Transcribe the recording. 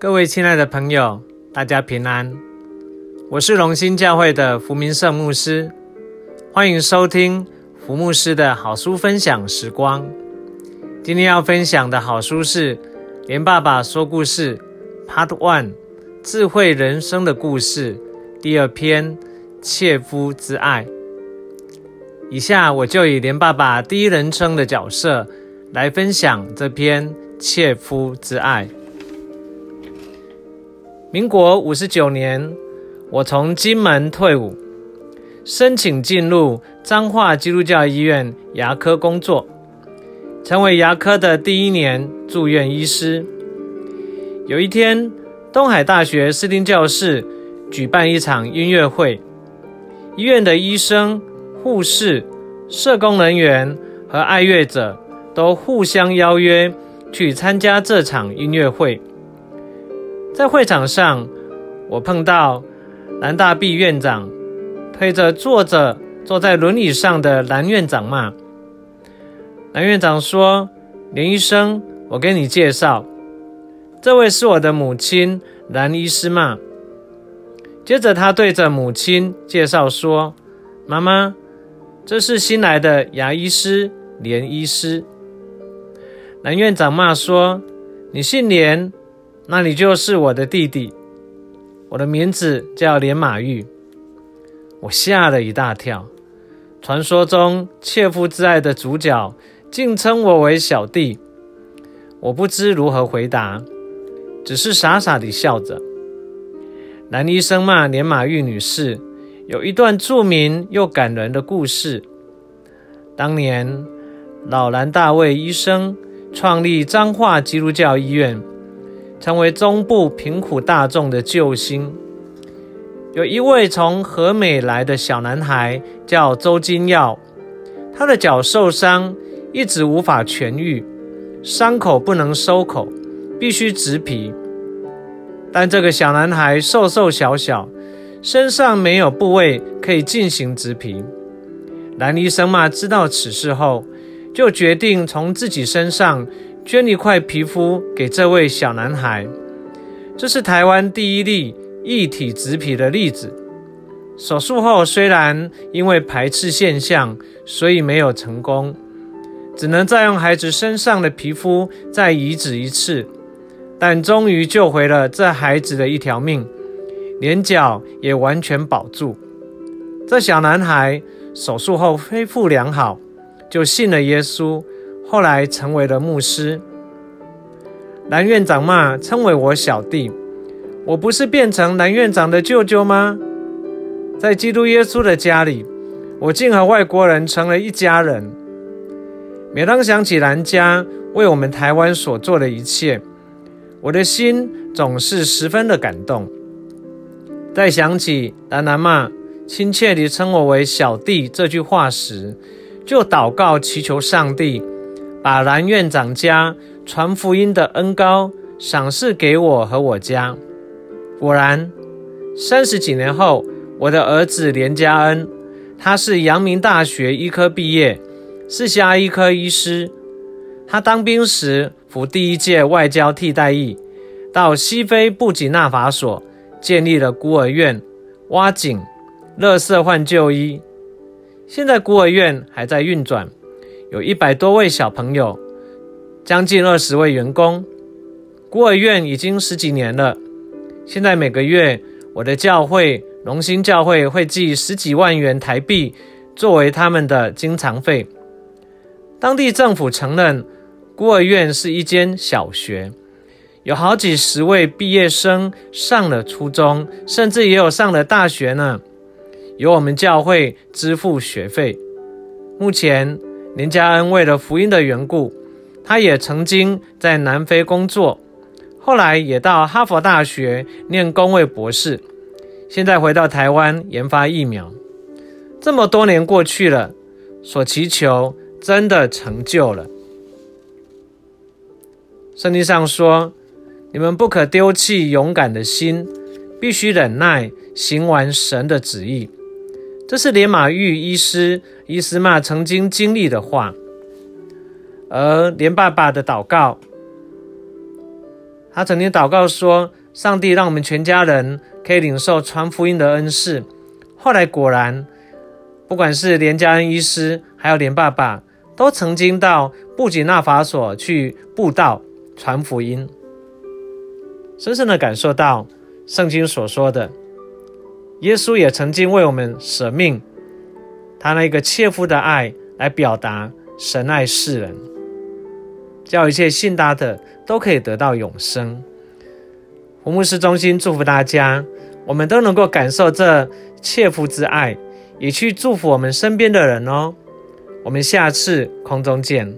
各位亲爱的朋友，大家平安。我是龙兴教会的福明圣牧师，欢迎收听福牧师的好书分享时光。今天要分享的好书是《连爸爸说故事》Part One：智慧人生的故事，第二篇《切肤之爱》。以下我就以连爸爸第一人称的角色来分享这篇《切肤之爱》。民国五十九年，我从金门退伍，申请进入彰化基督教医院牙科工作，成为牙科的第一年住院医师。有一天，东海大学视听教室举办一场音乐会，医院的医生、护士、社工人员和爱乐者都互相邀约去参加这场音乐会。在会场上，我碰到蓝大弼院长推着坐着坐在轮椅上的蓝院长嘛。蓝院长说：“林医生，我给你介绍，这位是我的母亲蓝医师嘛。”接着他对着母亲介绍说：“妈妈，这是新来的牙医师连医师。”蓝院长骂说：“你姓连？”那你就是我的弟弟，我的名字叫连马玉。我吓了一大跳，传说中切肤之爱的主角竟称我为小弟，我不知如何回答，只是傻傻地笑着。男医生骂连马玉女士有一段著名又感人的故事。当年老兰大卫医生创立彰化基督教医院。成为中部贫苦大众的救星。有一位从和美来的小男孩叫周金耀，他的脚受伤，一直无法痊愈，伤口不能收口，必须植皮。但这个小男孩瘦瘦小小，身上没有部位可以进行植皮。蓝医生嘛，知道此事后，就决定从自己身上。捐一块皮肤给这位小男孩，这是台湾第一例异体植皮的例子。手术后虽然因为排斥现象，所以没有成功，只能再用孩子身上的皮肤再移植一次，但终于救回了这孩子的一条命，连脚也完全保住。这小男孩手术后恢复良好，就信了耶稣。后来成为了牧师。蓝院长嘛，称为我小弟，我不是变成蓝院长的舅舅吗？在基督耶稣的家里，我竟和外国人成了一家人。每当想起蓝家为我们台湾所做的一切，我的心总是十分的感动。在想起蓝蓝嘛亲切地称我为小弟这句话时，就祷告祈求上帝。把蓝院长家传福音的恩膏赏赐给我和我家。果然，三十几年后，我的儿子连家恩，他是阳明大学医科毕业，是下医科医师。他当兵时服第一届外交替代役，到西非布吉纳法索建立了孤儿院，挖井、乐色换旧衣。现在孤儿院还在运转。有一百多位小朋友，将近二十位员工。孤儿院已经十几年了。现在每个月，我的教会荣兴教会会寄十几万元台币作为他们的经常费。当地政府承认孤儿院是一间小学，有好几十位毕业生上了初中，甚至也有上了大学呢。由我们教会支付学费。目前。林家恩为了福音的缘故，他也曾经在南非工作，后来也到哈佛大学念公卫博士，现在回到台湾研发疫苗。这么多年过去了，所祈求真的成就了。圣经上说：“你们不可丢弃勇敢的心，必须忍耐，行完神的旨意。”这是连马玉医师医师嘛曾经经历的话，而连爸爸的祷告，他曾经祷告说：“上帝让我们全家人可以领受传福音的恩赐。”后来果然，不管是连家恩医师，还有连爸爸，都曾经到布吉纳法索去布道、传福音，深深的感受到圣经所说的，耶稣也曾经为我们舍命，他那个切肤的爱来表达神爱世人，叫一切信他的都可以得到永生。胡牧师衷心祝福大家，我们都能够感受这切肤之爱，也去祝福我们身边的人哦。我们下次空中见。